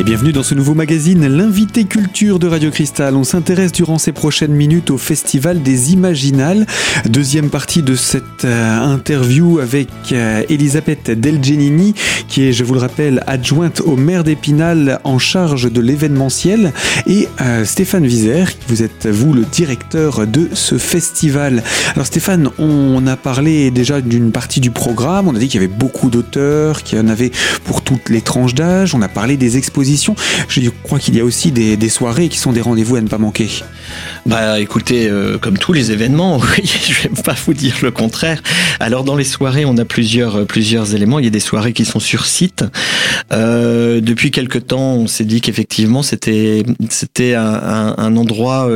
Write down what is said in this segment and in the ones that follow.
Et bienvenue dans ce nouveau magazine, l'invité culture de Radio Cristal. On s'intéresse durant ces prochaines minutes au Festival des Imaginales. Deuxième partie de cette euh, interview avec euh, Elisabeth Delgenini, qui est, je vous le rappelle, adjointe au maire d'Épinal en charge de l'événementiel, et euh, Stéphane Vizer, vous êtes vous le directeur de ce festival. Alors Stéphane, on a parlé déjà d'une partie du programme, on a dit qu'il y avait beaucoup d'auteurs, qu'il y en avait pour toutes les tranches d'âge, on a parlé des expositions je crois qu'il y a aussi des, soirées qui sont des rendez-vous à ne pas manquer. Bah écoutez, euh, comme tous les événements, oui, je vais pas vous dire le contraire. Alors dans les soirées, on a plusieurs euh, plusieurs éléments. Il y a des soirées qui sont sur site. Euh, depuis quelque temps, on s'est dit qu'effectivement c'était c'était un, un, endroit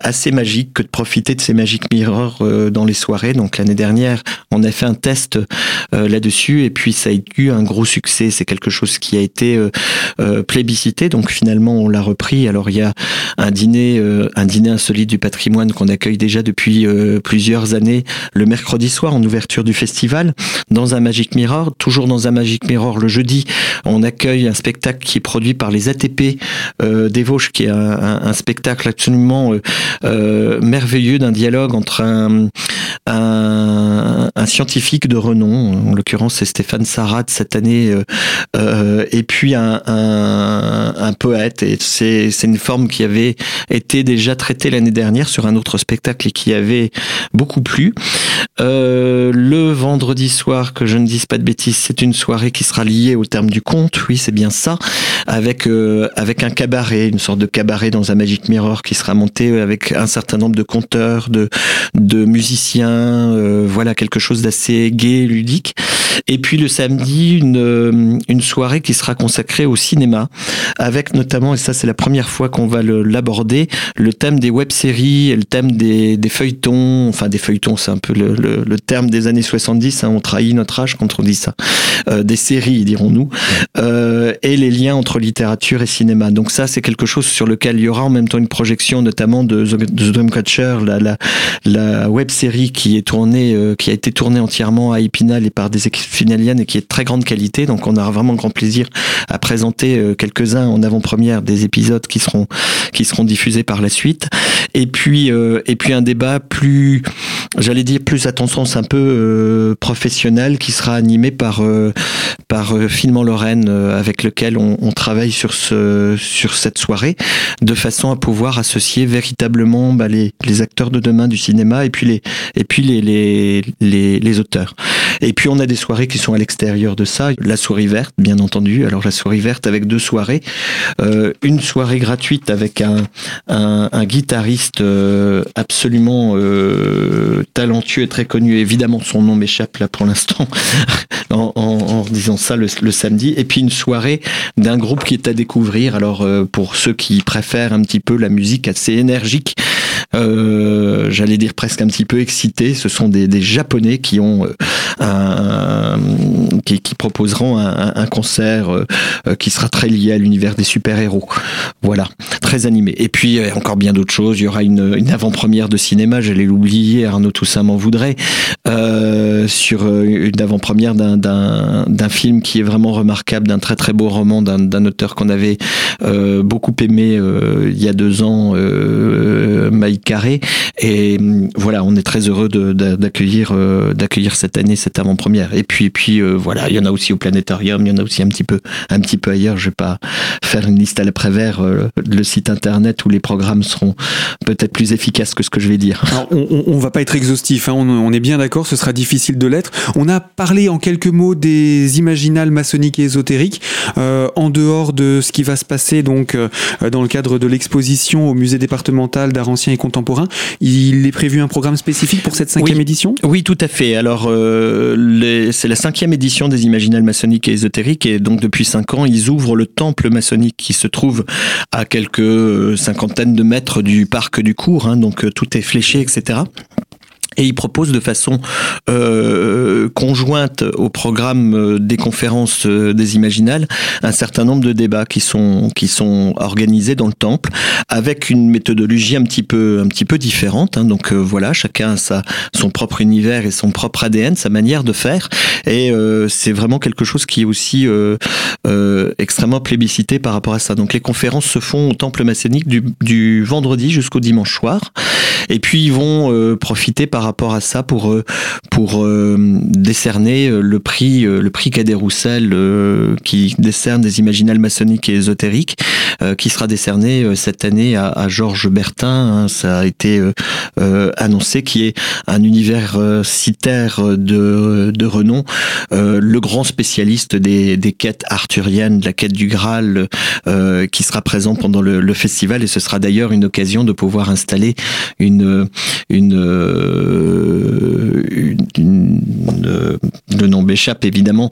assez magique que de profiter de ces Magic Mirror dans les soirées. Donc l'année dernière, on a fait un test là-dessus et puis ça a eu un gros succès. C'est quelque chose qui a été plébiscité. Donc finalement, on l'a repris. Alors il y a un dîner, euh, un dîner insolite du patrimoine qu'on accueille déjà depuis euh, plusieurs années le mercredi soir en ouverture du festival dans un Magic Mirror. Toujours dans un Magic Mirror le jeudi, on accueille un spectacle qui est produit par les ATP des Vosges, qui est un, spectacle absolument merveilleux d'un dialogue entre un, un, scientifique de renom, en l'occurrence c'est Stéphane Sarat cette année, et puis un un, poète. Et c'est une forme qui avait été déjà traitée l'année dernière sur un autre spectacle et qui avait beaucoup plu. Euh, le vendredi soir, que je ne dise pas de bêtises, c'est une soirée qui sera liée au terme du conte, oui c'est bien ça, avec euh, avec un cabaret, une sorte de cabaret dans un Magic Mirror qui sera monté avec un certain nombre de conteurs, de de musiciens, euh, voilà quelque chose d'assez gai, ludique. Et puis le samedi, une une soirée qui sera consacrée au cinéma, avec notamment, et ça c'est la première fois qu'on va l'aborder, le thème des web-séries et le thème des, des, feuilletons, enfin des feuilletons c'est un peu le, le, le, terme des années 70, hein, on trahit notre âge quand on dit ça, euh, des séries dirons-nous, euh, et les liens entre littérature et cinéma. Donc ça c'est quelque chose sur lequel il y aura en même temps une projection notamment de, The Dreamcatcher, la, la, la web-série qui euh, qui a été tournée entièrement à Épinal et par des équipes finaliennes et qui est de très grande qualité, donc on aura vraiment grand plaisir à présenter euh, quelques-uns en avant-première des épisodes qui seront qui seront diffusés par la suite. Et puis euh, et puis un débat plus, j'allais dire plus à ton sens un peu euh, professionnel qui sera animé par par Filmant Lorraine avec lequel on, on, travaille sur ce sur cette soirée de façon à pouvoir associer véritablement bah, les, les acteurs de demain du cinéma et puis les et puis les les, les, les auteurs. Et puis on a des soirées qui sont à l'extérieur de ça, la souris verte bien entendu. Alors la souris verte avec deux soirées. Euh, une soirée gratuite avec un, un, guitariste euh, absolument euh, talentueux et très connu. Évidemment, son nom m'échappe là pour l'instant en, en, disant ça le, samedi. Et puis une soirée d'un groupe qui est à découvrir. Alors pour ceux qui préfèrent un petit peu la musique assez énergique, j'allais dire presque un petit peu excité, ce sont des, des Japonais qui ont qui, qui proposeront un, un concert euh, qui sera très lié à l'univers des super-héros. Voilà, très animé. Et puis euh, encore bien d'autres choses. Il y aura une, une avant-première de cinéma, j'allais l'oublier, Arnaud Toussaint m'en voudrait, euh, sur euh, une avant-première d'un film qui est vraiment remarquable, d'un très très beau roman d'un auteur qu'on avait euh, beaucoup aimé il y a deux ans, Mike Carré. Et voilà, on est très heureux d'accueillir d'accueillir cette année cette avant-première. Et puis et puis voilà, il y en a aussi au planétarium, il y en a aussi un petit peu un petit peu ailleurs. Je vais pas faire une liste à l'après-vert, euh, le site internet où les programmes seront peut-être plus efficaces que ce que je vais dire. on, on, va pas être exhaustif, hein. on, est bien d'accord, ce sera difficile de l'être. On a parlé en quelques mots des imaginales maçonniques et ésotériques, euh, en dehors de ce qui va se passer donc euh, dans le cadre de l'exposition au musée départemental d'art ancien et contemporain. Il est prévu un programme spécifique pour cette cinquième édition? Oui, tout à fait. Alors, c'est la cinquième édition des imaginales maçonniques et ésotériques, et donc depuis cinq ans, ils ouvrent le temple maçonnique qui se trouve à quelques euh, cinquantaines de mètres du parc du cours, hein, donc euh, tout est fléché, etc. et il propose de façon euh, conjointe au programme euh, des conférences euh, des Imaginales un certain nombre de débats qui sont qui sont organisés dans le temple avec une méthodologie un petit peu un petit peu différente. Hein. Donc voilà, chacun a sa, son propre univers et son propre ADN, sa manière de faire. Et c'est vraiment quelque chose qui est aussi extrêmement plébiscité par rapport à ça. Donc les conférences se font au temple maçonnique du, du vendredi jusqu'au dimanche soir. Et puis ils vont profiter par rapport à ça pour euh, pour euh, décerner euh, le prix le prix Cadet Roussel qui décerne des imaginales maçonniques et ésotériques qui sera décerné cette année à, Georges Bertin. Hein. ça a été annoncé, qui est un universitaire de, de renom, le grand spécialiste des, des quêtes arthuriennes, de la quête du Graal, qui sera présent pendant le, le festival et ce sera d'ailleurs une occasion de pouvoir installer une une euh, le nom m'échappe évidemment,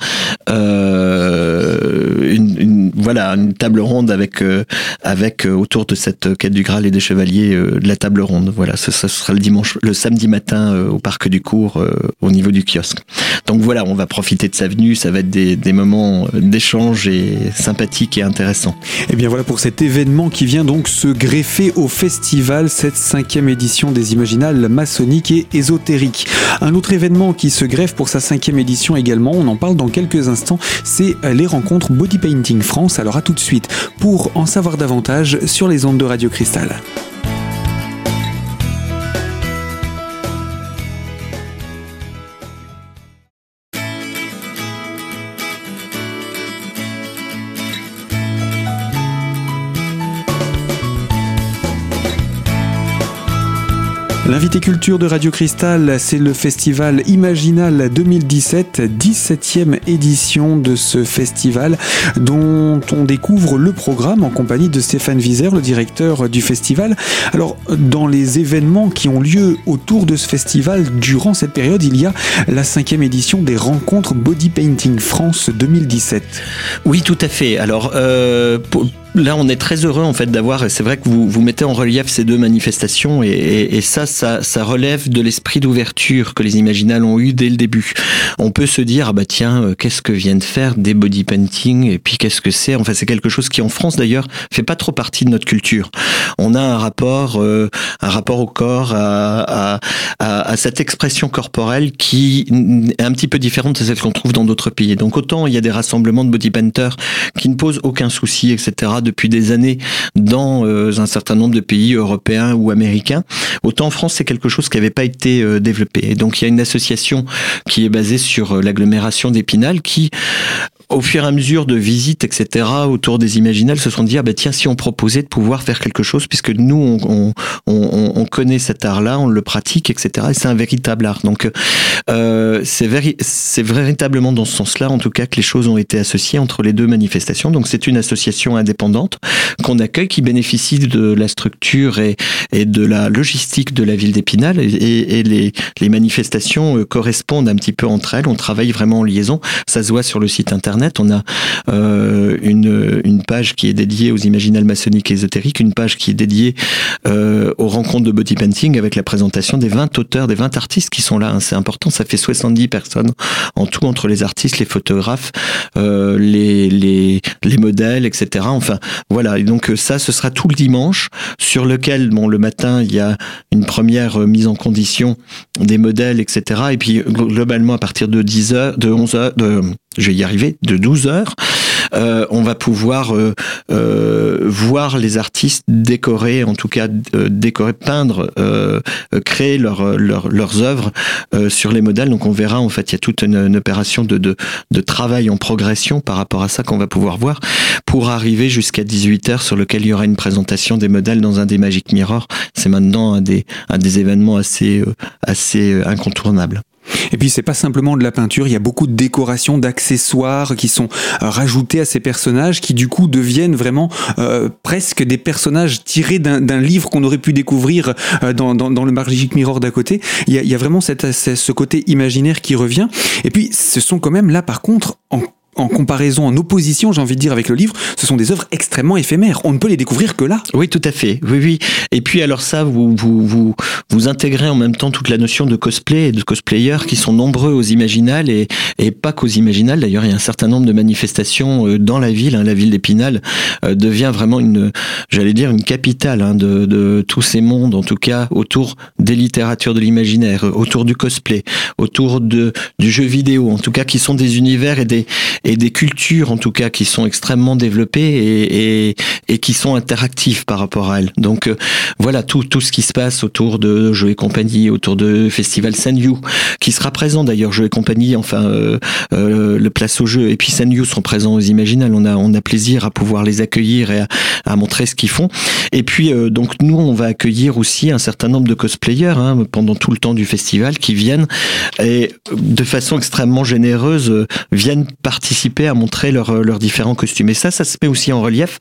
euh, une, voilà, une table ronde avec, euh, avec autour de cette quête du Graal et des chevaliers de la table ronde. Voilà, ce, sera le dimanche, le samedi matin au parc du Cours, au niveau du kiosque. Donc voilà, on va profiter de sa venue, ça va être des, des moments d'échange et sympathiques et intéressants. Et eh bien voilà pour cet événement qui vient donc se greffer au festival, cette cinquième édition des Imaginales maçonniques et ésotériques. Un autre événement qui se greffe pour sa cinquième édition également, on en parle dans quelques instants, c'est les rencontres Body Painting France. Alors à tout de suite pour en savoir davantage sur les ondes de Radio Cristal. L'invité culture de Radio Cristal, c'est le festival Imaginal 2017, 17e édition de ce festival dont on découvre le programme en compagnie de Stéphane Wieser, le directeur du festival. Alors, dans les événements qui ont lieu autour de ce festival durant cette période, il y a la cinquième édition des rencontres Body Painting France 2017. Oui, tout à fait. Alors, euh, Là, on est très heureux en fait d'avoir. C'est vrai que vous, vous mettez en relief ces deux manifestations et, et, ça, ça, ça, relève de l'esprit d'ouverture que les Imaginales ont eu dès le début. On peut se dire ah bah tiens, euh, qu'est-ce que viennent faire des body painting et puis qu'est-ce que c'est? Enfin, c'est quelque chose qui en France d'ailleurs fait pas trop partie de notre culture. On a un rapport, euh, un rapport au corps, à, à, à, à, cette expression corporelle qui est un petit peu différente de celle qu'on trouve dans d'autres pays. Donc autant il y a des rassemblements de body painters qui ne posent aucun souci, etc depuis des années dans euh, un certain nombre de pays européens ou américains. Autant en France, c'est quelque chose qui n'avait pas été euh, développé. Et donc il y a une association qui est basée sur euh, l'agglomération d'Épinal qui au fur et à mesure de visites, etc., autour des Imaginales, se sont dit, ah ben tiens, si on proposait de pouvoir faire quelque chose, puisque nous, on, on, on, connaît cet art-là, on le pratique, etc., et c'est un véritable art. Donc, euh, c'est véritablement dans ce sens-là, en tout cas, que les choses ont été associées entre les deux manifestations. Donc, c'est une association indépendante qu'on accueille, qui bénéficie de la structure et, et de la logistique de la ville d'Épinal, et, et les, les manifestations euh, correspondent un petit peu entre elles. On travaille vraiment en liaison. Ça se voit sur le site internet on a euh, une, page qui est dédiée aux imaginales maçonniques et ésotériques, une page qui est dédiée euh, aux rencontres de body painting avec la présentation des 20 auteurs, des 20 artistes qui sont là. Hein. C'est important, ça fait 70 personnes en tout entre les artistes, les photographes, euh, les modèles, etc. Enfin, voilà. Et donc ça, ce sera tout le dimanche, sur lequel, bon, le matin, il y a une première mise en condition des modèles, etc. Et puis globalement, à partir de 10 heures, de 11 heures, de je vais y arriver, de 12 heures, euh, on va pouvoir euh, euh, voir les artistes décorer, en tout cas décorer, peindre, créer leur, leurs œuvres sur les modèles. Donc on verra, en fait, il y a toute une, opération de, de, de, travail en progression par rapport à ça qu'on va pouvoir voir pour arriver jusqu'à 18h sur lequel il y aura une présentation des modèles dans un des Magic Mirror. C'est maintenant un des, un des événements assez, assez incontournables. Et puis c'est pas simplement de la peinture, il y a beaucoup de décorations, d'accessoires qui sont euh, rajoutés à ces personnages qui du coup deviennent vraiment euh, presque des personnages tirés d'un livre qu'on aurait pu découvrir euh, dans, dans, dans, le Magic Mirror d'à côté. Il y, a, il y a vraiment cette, ce côté imaginaire qui revient. Et puis ce sont quand même là par contre en en comparaison, en opposition, j'ai envie de dire, avec le livre, ce sont des œuvres extrêmement éphémères. On ne peut les découvrir que là. Oui, tout à fait. Oui, oui. Et puis alors ça, vous vous vous, vous intégrez en même temps toute la notion de cosplay et de cosplayer qui sont nombreux aux Imaginales et, et pas qu'aux Imaginales. D'ailleurs, il y a un certain nombre de manifestations euh, dans la ville. Hein. La ville d'Épinal euh, devient vraiment une, j'allais dire, une capitale hein, de, de tous ces mondes, en tout cas autour des littératures de l'imaginaire, autour du cosplay, autour de du jeu vidéo, en tout cas qui sont des univers et des et des cultures en tout cas qui sont extrêmement développées et, et, et qui sont interactives par rapport à elles. Donc euh, voilà tout, tout ce qui se passe autour de Jeux et compagnie, autour de Festival Sanyu, qui sera présent d'ailleurs Jeux et compagnie, enfin euh, euh, le place au jeu et puis Sanyu sont présents aux Imaginales. On a, on a plaisir à pouvoir les accueillir et à, à montrer ce qu'ils font. Et puis donc nous on va accueillir aussi un certain nombre de cosplayers hein, pendant tout le temps du festival qui viennent et de façon extrêmement généreuse viennent participer à montrer leurs leurs différents costumes. Et ça, ça se met aussi en relief.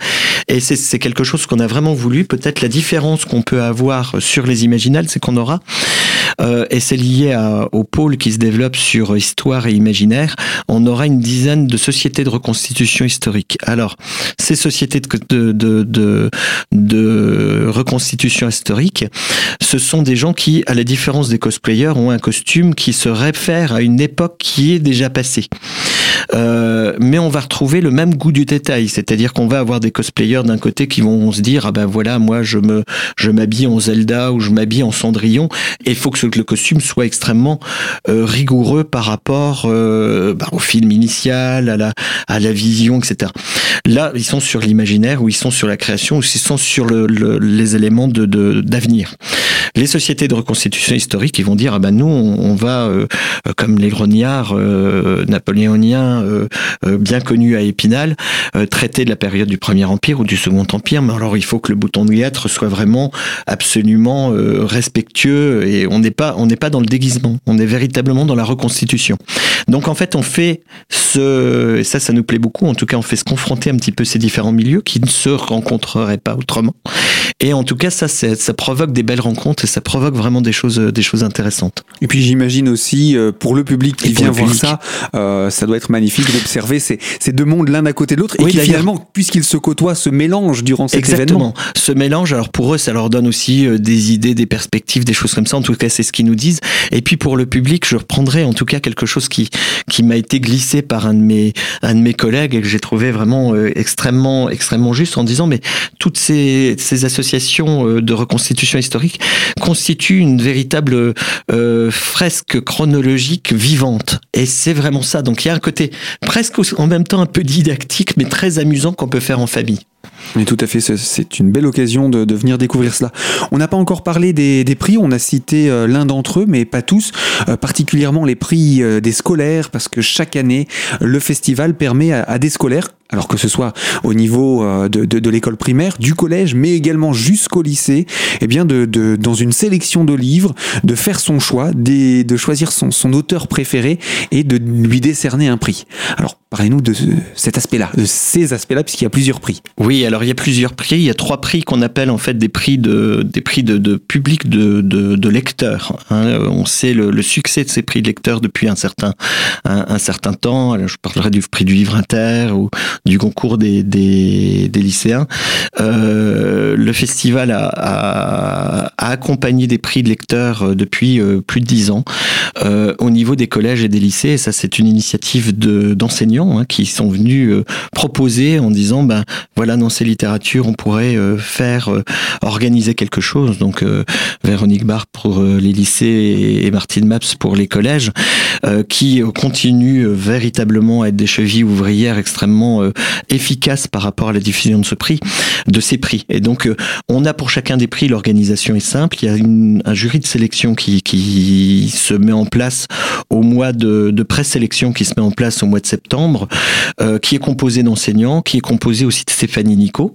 Et c'est quelque chose qu'on a vraiment voulu. Peut-être la différence qu'on peut avoir sur les imaginales, c'est qu'on aura, euh, et c'est lié au pôle qui se développe sur histoire et imaginaire, on aura une dizaine de sociétés de reconstitution historique. Alors, ces sociétés de, de reconstitution historique, ce sont des gens qui, à la différence des cosplayers, ont un costume qui se réfère à une époque qui est déjà passée. Euh, mais on va retrouver le même goût du détail, c'est-à-dire qu'on va avoir des cosplayers d'un côté qui vont se dire ah ben voilà moi je me je m'habille en Zelda ou je m'habille en Cendrillon et il faut que le costume soit extrêmement euh, rigoureux par rapport euh, bah, au film initial, à la à la vision, etc. Là ils sont sur l'imaginaire ou ils sont sur la création ou ils sont sur le, les éléments de d'avenir. Les sociétés de reconstitution historique ils vont dire ah ben nous on, va euh, comme les grognards napoléoniens euh, euh, bien connu à Épinal, euh, traité de la période du Premier Empire ou du Second Empire. Mais alors il faut que le bouton de lettre soit vraiment absolument respectueux et on n'est pas on n'est pas dans le déguisement, on est véritablement dans la reconstitution. Donc en fait on fait ce ça ça nous plaît beaucoup. En tout cas on fait se confronter un petit peu ces différents milieux qui ne se rencontreraient pas autrement. Et en tout cas ça ça provoque des belles rencontres et ça provoque vraiment des choses des choses intéressantes. Et puis j'imagine aussi pour le public qui vient voir ça, ça doit être magnifique d'observer ces, ces, deux mondes l'un à côté de l'autre et qui finalement, puisqu'ils se côtoient, se mélangent durant cet Exactement. Ce mélange, alors pour eux, ça leur donne aussi euh, des idées, des perspectives, des choses comme ça. En tout cas, c'est ce qu'ils nous disent. Et puis pour le public, je reprendrai en tout cas quelque chose qui qui m'a été glissé par un de mes un de mes collègues et que j'ai trouvé vraiment euh, extrêmement extrêmement juste en disant mais toutes ces ces associations euh, de reconstitution historique constituent une véritable fresque chronologique vivante. Et c'est vraiment ça. Donc il y a un côté presque en même temps un peu didactique, mais très amusant qu'on peut faire en famille. Mais tout à fait, c'est une belle occasion de, venir découvrir cela. On n'a pas encore parlé des, prix, on a cité euh, l'un d'entre eux, mais pas tous, euh, particulièrement les prix euh, des scolaires, parce que chaque année, le festival permet à, des scolaires, alors que ce soit au niveau de, de, l'école primaire, du collège, mais également jusqu'au lycée, eh bien de, de, dans une sélection de livres, de faire son choix, de, de choisir son, son auteur préféré et de lui décerner un prix. Alors Parlez-nous de cet aspect-là, de ces aspects-là, puisqu'il y a plusieurs prix. Oui, alors il y a plusieurs prix. Il y a trois prix qu'on appelle en fait des prix de des prix de, de public de, de, lecteurs. Hein. On sait le, succès de ces prix de lecteurs depuis un certain un, certain temps. Je parlerai du prix du livre inter ou du concours des des, des lycéens. Euh, le festival a, a, a, accompagné des prix de lecteurs euh, depuis euh, plus de dix ans euh, au niveau des collèges et des lycées. Ça, c'est une initiative de d'enseignants Hein, qui sont venus euh, proposer en disant ben voilà dans ces littératures on pourrait euh, faire organiser quelque chose donc Véronique Barre pour les lycées et Martine Maps pour les collèges qui continuent véritablement à être des chevilles ouvrières extrêmement efficaces par rapport à la diffusion de ce prix de ces prix. Et donc on a pour chacun des prix l'organisation est simple. Il y a un jury de sélection qui, qui se met en place au mois de, de présélection qui se met en place au mois de septembre euh, qui est composé d'enseignants, qui est composé aussi de Stéphanie Nico,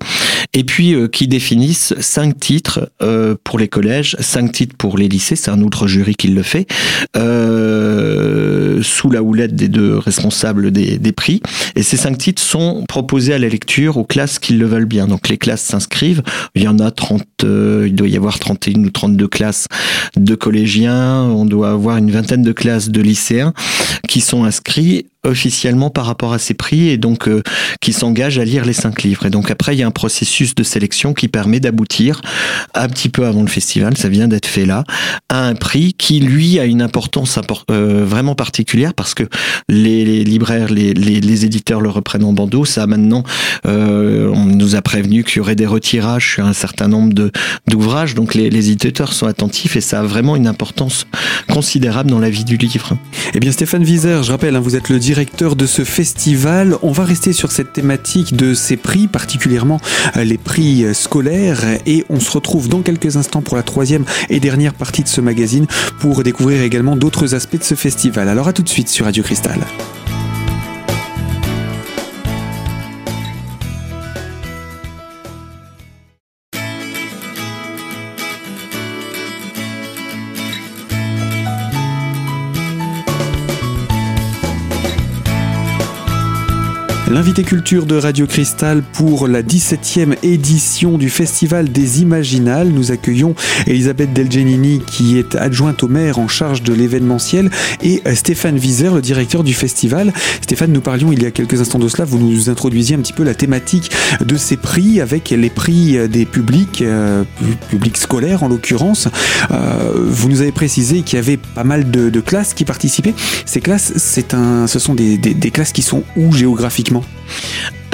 et puis euh, qui définissent cinq titres euh, pour les collèges, cinq titres pour les lycées, c'est un autre jury qui le fait, sous la houlette des deux responsables des, des prix. Et ces cinq titres sont proposés à la lecture aux classes qui le veulent bien. Donc les classes s'inscrivent, il y en a 30, il doit y avoir 31 ou 32 classes de collégiens, on doit avoir une vingtaine de classes de lycéens qui sont inscrits officiellement par rapport à ces prix et donc euh, qui s'engage à lire les cinq livres. Et donc après, il y a un processus de sélection qui permet d'aboutir un petit peu avant le festival, ça vient d'être fait là, à un prix qui lui a une importance euh, vraiment particulière parce que les, libraires, les, les, éditeurs le reprennent en bandeau. Ça maintenant, euh, on nous a prévenu qu'il y aurait des retirages sur un certain nombre d'ouvrages, donc les, éditeurs sont attentifs et ça a vraiment une importance considérable dans la vie du livre. Eh bien Stéphane Wieser, je rappelle, hein, vous êtes le directeur directeur de ce festival. On va rester sur cette thématique de ces prix, particulièrement euh, les prix euh, scolaires. Et on se retrouve dans quelques instants pour la troisième et dernière partie de ce magazine pour découvrir également d'autres aspects de ce festival. Alors à tout de suite sur Radio Cristal. L'invité culture de Radio Cristal pour la 17e édition du Festival des Imaginales. Nous accueillons Elisabeth Delgenini qui est adjointe au maire en charge de l'événementiel et euh, Stéphane Wieser, le directeur du festival. Stéphane, nous parlions il y a quelques instants de cela, vous nous introduisiez un petit peu la thématique de ces prix avec les prix des publics, euh, publics scolaires en l'occurrence. Euh, vous nous avez précisé qu'il y avait pas mal de, classes qui participaient. Ces classes, c'est un, ce sont des classes qui sont où géographiquement?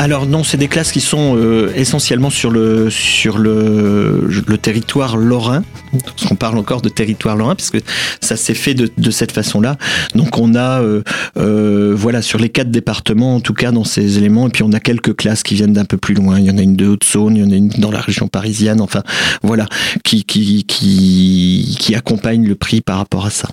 Alors non, c'est des classes qui sont euh, essentiellement sur le sur le, territoire lorrain. Parce qu'on parle encore de territoire lorrain parce que ça s'est fait de, cette façon-là. Donc on a euh, euh, voilà sur les quatre départements en tout cas dans ces éléments et puis on a quelques classes qui viennent d'un peu plus loin. Il y en a une de Haute-Saône, il y en a une dans la région parisienne. Enfin voilà qui qui accompagne le prix par rapport à ça.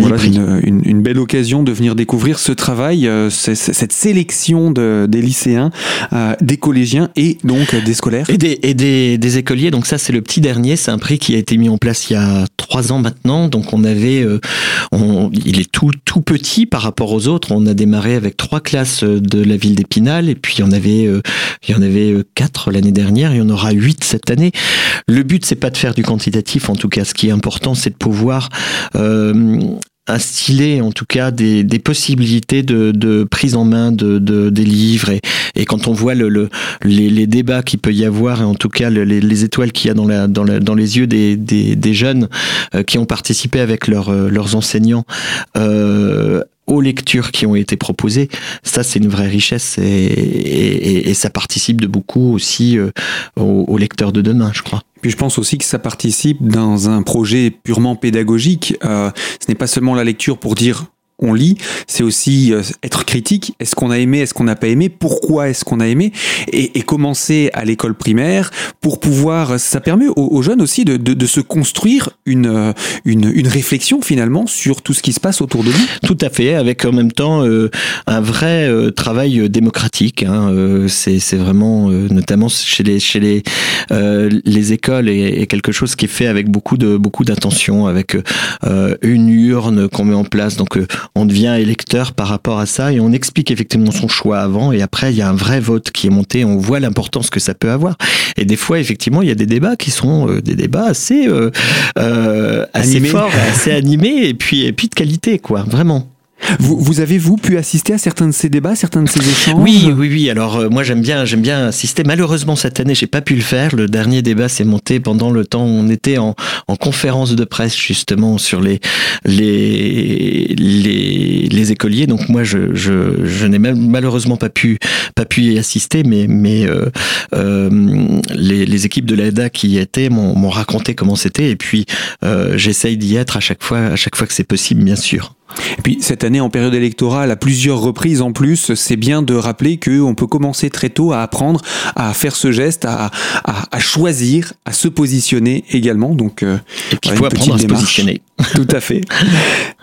Voilà, une, une, belle occasion de venir découvrir ce travail, euh, cette sélection de, des lycéens, euh, des collégiens et donc des scolaires. Et des, et des, des écoliers. Donc ça, c'est le petit dernier. C'est un prix qui a été mis en place il y a trois ans maintenant. Donc on avait, euh, on, il est tout tout petit par rapport aux autres. On a démarré avec trois classes de la ville d'Épinal et puis il y en avait, il y en avait quatre l'année dernière. Il y en aura huit cette année. Le but, c'est pas de faire du quantitatif. En tout cas, ce qui est important, c'est de pouvoir euh, instiller en tout cas des, des possibilités de, de, prise en main de, de des livres. Et, et, quand on voit le, le les, les, débats qu'il peut y avoir et en tout cas les, les étoiles qu'il y a dans, la, dans, la, dans les yeux des, des, des jeunes euh, qui ont participé avec leur, euh, leurs enseignants euh, aux lectures qui ont été proposées, ça c'est une vraie richesse et, ça participe de beaucoup aussi euh, aux, aux lecteurs de demain, je crois. Puis je pense aussi que ça participe dans un projet purement pédagogique. Euh, ce n'est pas seulement la lecture pour dire on lit, c'est aussi euh, être critique. Est-ce qu'on a aimé, est-ce qu'on n'a pas aimé, pourquoi est-ce qu'on a aimé, et, et commencer à l'école primaire pour pouvoir. Ça permet aux, jeunes aussi de, de, de, se construire une, euh, une, une réflexion finalement sur tout ce qui se passe autour de nous. Tout à fait, avec en même temps euh, un vrai euh, travail démocratique. Hein, euh, c'est vraiment, notamment chez les chez les les écoles, et, et, quelque chose qui est fait avec beaucoup de beaucoup d'attention, avec une urne qu'on met en place. Donc on devient électeur par rapport à ça et on explique effectivement son choix avant et après il y a un vrai vote qui est monté, on voit l'importance que ça peut avoir. Et des fois effectivement il y a des débats qui sont euh, des débats assez euh, euh, assez forts, assez animés et puis et puis de qualité quoi, vraiment. Vous, vous, avez vous pu assister à certains de ces débats, certains de ces échanges? Oui, oui, oui. Alors euh, moi j'aime bien, j'aime bien assister. Malheureusement cette année j'ai pas pu le faire. Le dernier débat s'est monté pendant le temps où on était en, en conférence de presse justement sur les les les, les écoliers. Donc moi je je, je n'ai malheureusement pas pu pas pu y assister, mais mais euh, euh, les, les équipes de l'AEDA qui y étaient m'ont raconté comment c'était et puis euh, j'essaye d'y être à chaque fois à chaque fois que c'est possible bien sûr. Et puis cette année en période électorale, à plusieurs reprises en plus, c'est bien de rappeler qu'on peut commencer très tôt à apprendre à faire ce geste, à, à, à choisir, à se positionner également. Donc, euh, Et puis il faut apprendre à se positionner. Tout à fait.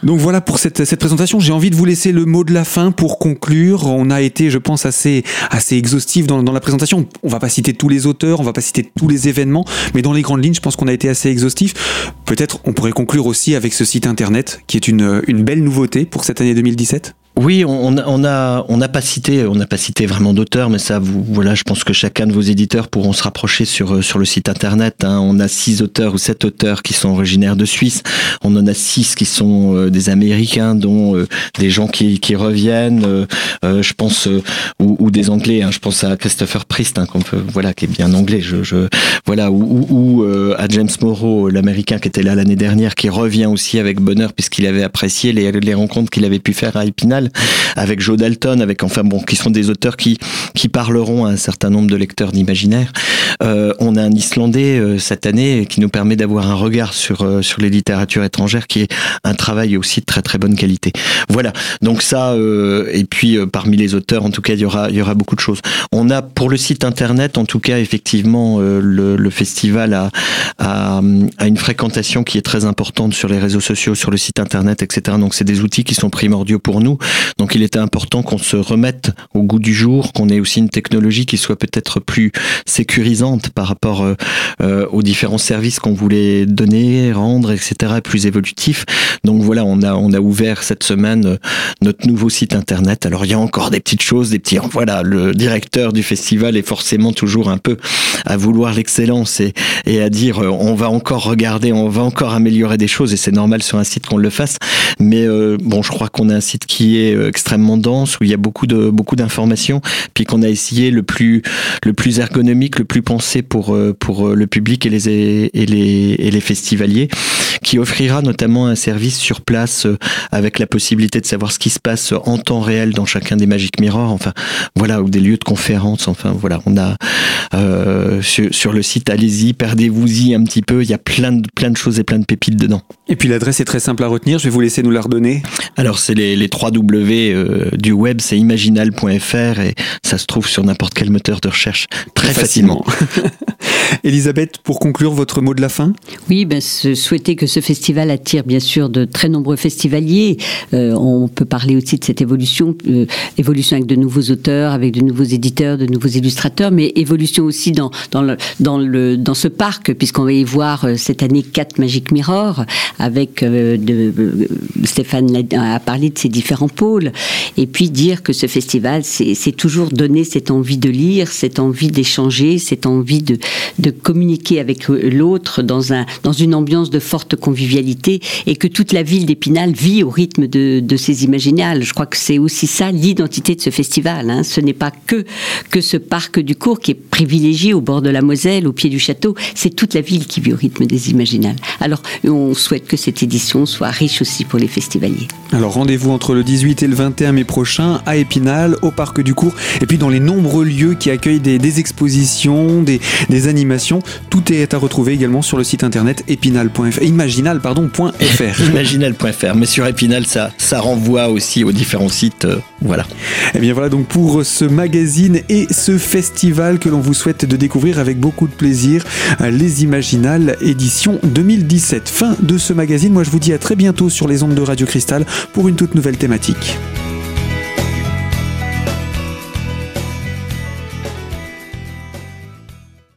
Donc voilà pour cette, cette présentation. J'ai envie de vous laisser le mot de la fin pour conclure. On a été, je pense, assez, assez exhaustif dans, dans la présentation. On va pas citer tous les auteurs, on va pas citer tous les événements, mais dans les grandes lignes, je pense qu'on a été assez exhaustif. Peut-être on pourrait conclure aussi avec ce site internet qui est une, une belle nouveauté pour cette année 2017 Oui, on, on a on n'a pas cité on n'a pas cité vraiment d'auteurs, mais ça vous voilà, je pense que chacun de vos éditeurs pourront se rapprocher sur sur le site internet. Hein. On a six auteurs ou sept auteurs qui sont originaires de Suisse. On en a six qui sont euh, des Américains, dont euh, des gens qui, qui reviennent. Euh, je pense ou, ou, des Anglais. Hein. Je pense à Christopher Priest, hein, qu'on peut, voilà, qui est bien anglais. Je, je voilà ou, ou, à James Morrow, l'Américain qui était là l'année dernière, qui revient aussi avec bonheur puisqu'il avait apprécié les, les rencontres qu'il avait pu faire à Épinal avec Joe Dalton, avec enfin bon, qui sont des auteurs qui qui parleront à un certain nombre de lecteurs d'imaginaire. Euh, on a un Islandais euh, cette année qui nous permet d'avoir un regard sur euh, sur les littératures étrangères, qui est un travail aussi de très très bonne qualité. Voilà. Donc ça, et puis parmi les auteurs, en tout cas, il y aura y aura beaucoup de choses. On a pour le site internet, en tout cas, effectivement, le, le, festival a, a, a une fréquentation qui est très importante sur les réseaux sociaux, sur le site internet, etc. Donc c'est des outils qui sont primordiaux pour nous. Donc il était important qu'on se remette au goût du jour, qu'on ait aussi une technologie qui soit peut-être plus sécurisante par rapport euh, euh, aux différents services qu'on voulait donner, rendre, etc., plus évolutif. Donc voilà, on a on a ouvert cette semaine euh, notre nouveau site internet. Alors il y a encore des petites choses, des petits voilà, le directeur du festival est forcément toujours un peu à vouloir l'excellence et, à dire on va encore regarder, on va encore améliorer des choses et c'est normal sur un site qu'on le fasse. Mais bon, je crois qu'on a un site qui est extrêmement dense où il y a beaucoup de beaucoup d'informations, puis qu'on a essayé le plus le plus ergonomique, le plus pensé pour pour le public et les et les et les festivaliers, qui offrira notamment un service sur place avec la possibilité de savoir ce qui se passe en temps réel dans chacun des Magic Mirror, enfin voilà, ou des lieux de conférence, enfin voilà, on a euh, sur, sur, le site, allez-y, perdez-vous-y un petit peu, il y a plein de plein de choses et plein de pépites dedans. Et puis l'adresse est très simple à retenir, je vais vous laisser nous la redonner. Alors c'est les, les 3 W euh, du web, c'est imaginal.fr et ça se trouve sur n'importe quel moteur de recherche très, facilement. Elisabeth, pour conclure, votre mot de la fin Oui, ben, souhaiter que ce festival attire bien sûr de très nombreux festivaliers. Euh, on peut parler aussi de cette évolution, euh, évolution avec de nouveaux auteurs, avec de nouveaux éditeurs, de nouveaux illustrateurs, mais évolution aussi dans, dans, le, dans, ce parc, puisqu'on va y voir euh, cette année quatre Magic Mirror, avec de, Stéphane a parlé de ces différents pôles, et puis dire que ce festival, c'est toujours donner cette envie de lire, cette envie d'échanger, cette envie de, de communiquer avec l'autre dans, un, dans une ambiance de forte convivialité et que toute la ville d'Épinal vit au rythme de, de ces imaginales. Je crois que c'est aussi ça l'identité de ce festival. Hein. Ce n'est pas que, que ce parc du cours qui est privilégié au bord de la Moselle, au pied du château. C'est toute la ville qui vit au rythme des imaginales. Alors, on souhaite que cette édition soit riche aussi pour les festivaliers. Alors, rendez-vous entre le 18 et le 21 mai prochain à Épinal, au parc du cours, et puis dans les nombreux lieux qui accueillent des, expositions, des animations. Tout est à retrouver également sur le site internet épinal.fr, imaginal imaginal.fr. Mais sur Épinal, ça, ça renvoie aussi aux différents sites. Euh, voilà. Et eh bien voilà donc pour ce magazine et ce festival que l'on vous souhaite de découvrir avec beaucoup de plaisir, euh, les Imaginales édition 2017. Fin de ce magazine. Moi je vous dis à très bientôt sur les ondes de Radio Cristal pour une toute nouvelle thématique.